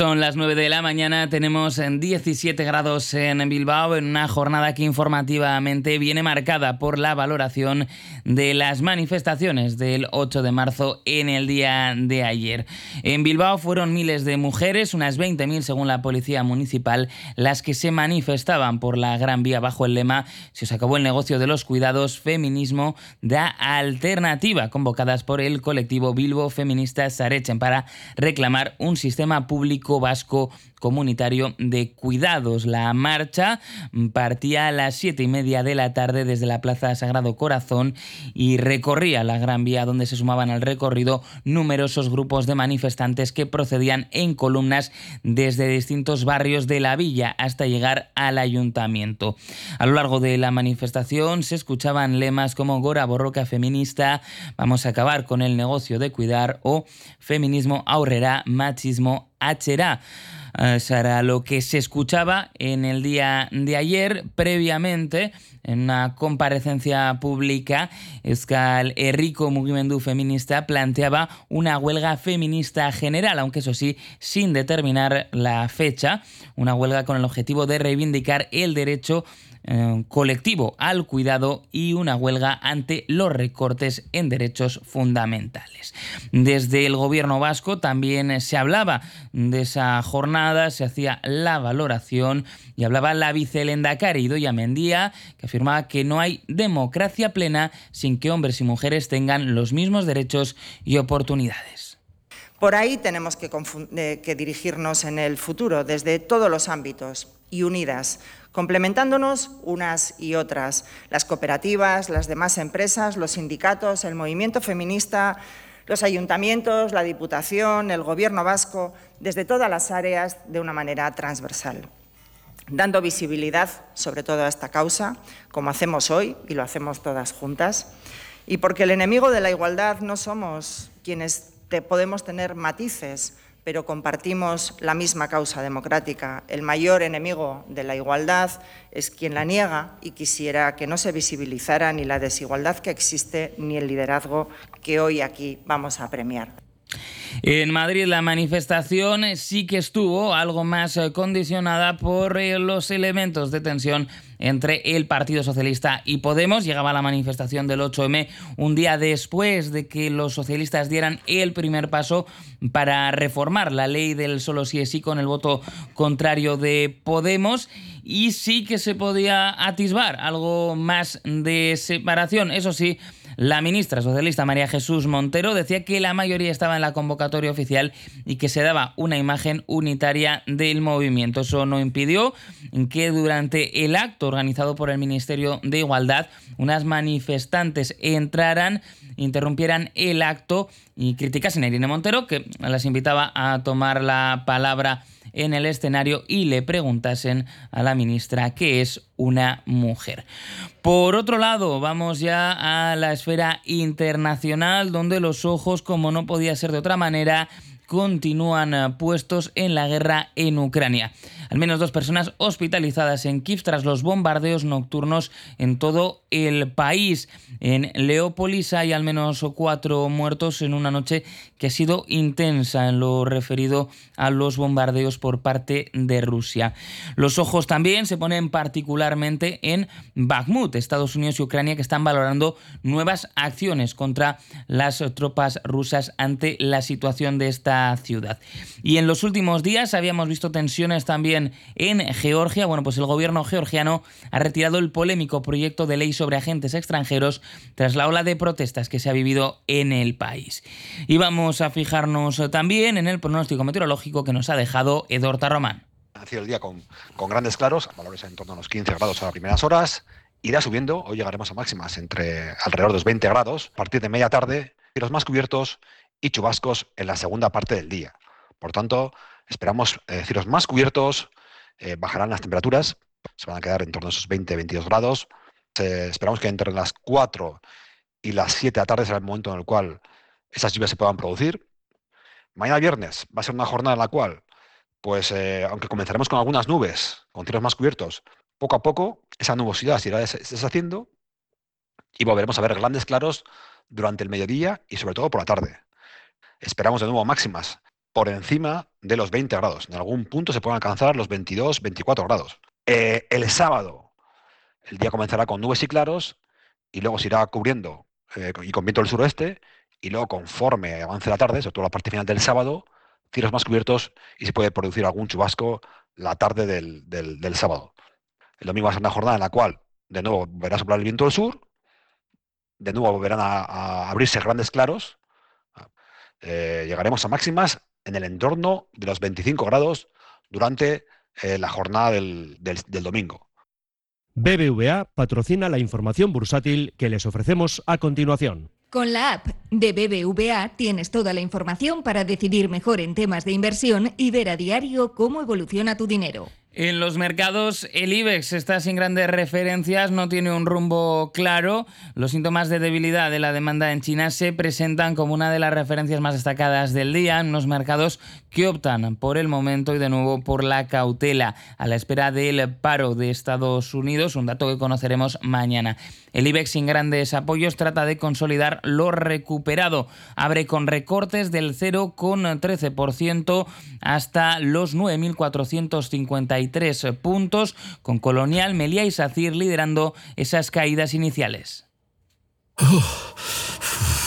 Son las 9 de la mañana, tenemos 17 grados en Bilbao, en una jornada que informativamente viene marcada por la valoración de las manifestaciones del 8 de marzo en el día de ayer. En Bilbao fueron miles de mujeres, unas 20.000 según la Policía Municipal, las que se manifestaban por la Gran Vía bajo el lema Se os acabó el negocio de los cuidados, feminismo da alternativa, convocadas por el colectivo Bilbo Feminista Sarechen para reclamar un sistema público vasco comunitario de cuidados. La marcha partía a las siete y media de la tarde desde la Plaza Sagrado Corazón y recorría la Gran Vía donde se sumaban al recorrido numerosos grupos de manifestantes que procedían en columnas desde distintos barrios de la villa hasta llegar al ayuntamiento. A lo largo de la manifestación se escuchaban lemas como Gora Borroca Feminista, vamos a acabar con el negocio de cuidar o feminismo ahorrerá, machismo Hera. Será lo que se escuchaba en el día de ayer previamente en una comparecencia pública Escal Errico Mugimendu Feminista planteaba una huelga feminista general, aunque eso sí, sin determinar la fecha, una huelga con el objetivo de reivindicar el derecho eh, colectivo al cuidado y una huelga ante los recortes en derechos fundamentales. Desde el gobierno vasco también se hablaba de esa jornada, se hacía la valoración y hablaba la vicelendacari Idoya Mendía, que afirmaba que no hay democracia plena sin que hombres y mujeres tengan los mismos derechos y oportunidades. Por ahí tenemos que, eh, que dirigirnos en el futuro, desde todos los ámbitos y unidas, complementándonos unas y otras, las cooperativas, las demás empresas, los sindicatos, el movimiento feminista, los ayuntamientos, la Diputación, el Gobierno vasco, desde todas las áreas de una manera transversal, dando visibilidad sobre todo a esta causa, como hacemos hoy y lo hacemos todas juntas, y porque el enemigo de la igualdad no somos quienes podemos tener matices pero compartimos la misma causa democrática. El mayor enemigo de la igualdad es quien la niega y quisiera que no se visibilizara ni la desigualdad que existe ni el liderazgo que hoy aquí vamos a premiar. En Madrid la manifestación sí que estuvo algo más eh, condicionada por eh, los elementos de tensión entre el Partido Socialista y Podemos. Llegaba la manifestación del 8M un día después de que los socialistas dieran el primer paso para reformar la ley del solo sí es sí con el voto contrario de Podemos y sí que se podía atisbar algo más de separación. Eso sí, la ministra socialista María Jesús Montero decía que la mayoría estaba en la convocatoria oficial y que se daba una imagen unitaria del movimiento. Eso no impidió que durante el acto organizado por el Ministerio de Igualdad unas manifestantes entraran, interrumpieran el acto y criticasen a Irene Montero, que las invitaba a tomar la palabra en el escenario y le preguntasen a la ministra qué es una mujer. Por otro lado, vamos ya a la esfera internacional, donde los ojos, como no podía ser de otra manera, continúan eh, puestos en la guerra en Ucrania. Al menos dos personas hospitalizadas en Kiev tras los bombardeos nocturnos en todo el país. En Leópolis hay al menos cuatro muertos en una noche que ha sido intensa en lo referido a los bombardeos por parte de Rusia. Los ojos también se ponen particularmente en Bakhmut, Estados Unidos y Ucrania, que están valorando nuevas acciones contra las tropas rusas ante la situación de esta ciudad. Y en los últimos días habíamos visto tensiones también en Georgia. Bueno, pues el gobierno georgiano ha retirado el polémico proyecto de ley sobre agentes extranjeros tras la ola de protestas que se ha vivido en el país. Y vamos a fijarnos también en el pronóstico meteorológico que nos ha dejado Edorta Román. Ha sido el día con, con grandes claros, valores en torno a los 15 grados a las primeras horas. Irá subiendo, hoy llegaremos a máximas entre alrededor de los 20 grados. A partir de media tarde, los más cubiertos y chubascos en la segunda parte del día. Por tanto, esperamos eh, cielos más cubiertos, eh, bajarán las temperaturas, se van a quedar en torno a esos 20-22 grados. esperamos que entre las 4 y las 7 de la tarde será el momento en el cual esas lluvias se puedan producir. Mañana viernes va a ser una jornada en la cual, pues, eh, aunque comenzaremos con algunas nubes, con cielos más cubiertos, Poco a poco esa nubosidad se irá deshaciendo y volveremos a ver grandes claros durante el mediodía y sobre todo por la tarde. Esperamos de nuevo máximas por encima de los 20 grados. En algún punto se pueden alcanzar los 22, 24 grados. Eh, el sábado, el día comenzará con nubes y claros y luego se irá cubriendo eh, y con viento del suroeste y luego conforme avance la tarde, sobre todo la parte final del sábado, cielos más cubiertos y se puede producir algún chubasco la tarde del, sábado. El domingo va a ser una jornada en la cual de nuevo volverá a soplar el viento del sur, de nuevo volverán a, abrirse grandes claros, eh, llegaremos a máximas en el entorno de los 25 grados durante eh, la jornada del, del domingo. BBVA patrocina la información bursátil que les ofrecemos a continuación. Con la app de BBVA tienes toda la información para decidir mejor en temas de inversión y ver a diario cómo evoluciona tu dinero. En los mercados, el IBEX está sin grandes referencias, no tiene un rumbo claro. Los síntomas de debilidad de la demanda en China se presentan como una de las referencias más destacadas del día en unos mercados que optan por el momento y de nuevo por la cautela a la espera del paro de Estados Unidos, un dato que conoceremos mañana. El IBEX sin grandes apoyos trata de consolidar lo recuperado. Abre con recortes del 0,13% hasta los 9.450 puntos, con Colonial, Melia y Sacir liderando esas caídas iniciales.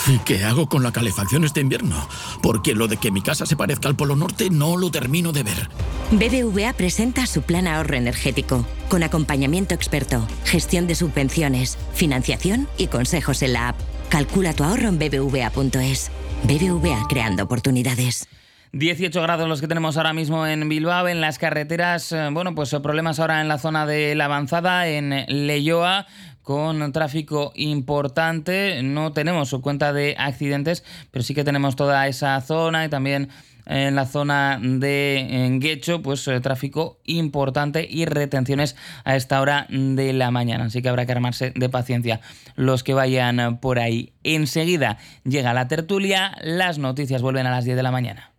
¿Y qué hago con la calefacción este invierno? Porque lo de que mi casa se parezca al Polo Norte no lo termino de ver. BBVA presenta su plan ahorro energético, con acompañamiento experto, gestión de subvenciones, financiación y consejos en la app. Calcula tu ahorro en bbva.es. BBVA creando oportunidades. 18 grados los que tenemos ahora mismo en Bilbao, en las carreteras, eh, bueno, pues problemas ahora en la zona de la avanzada, en Leyoa, con tráfico importante. No tenemos su cuenta de accidentes, pero sí que tenemos toda esa zona y también en la zona de Guecho, pues eh, tráfico importante y retenciones a esta hora de la mañana. Así que habrá que armarse de paciencia los que vayan por ahí. Enseguida llega la tertulia, las noticias vuelven a las 10 de la mañana.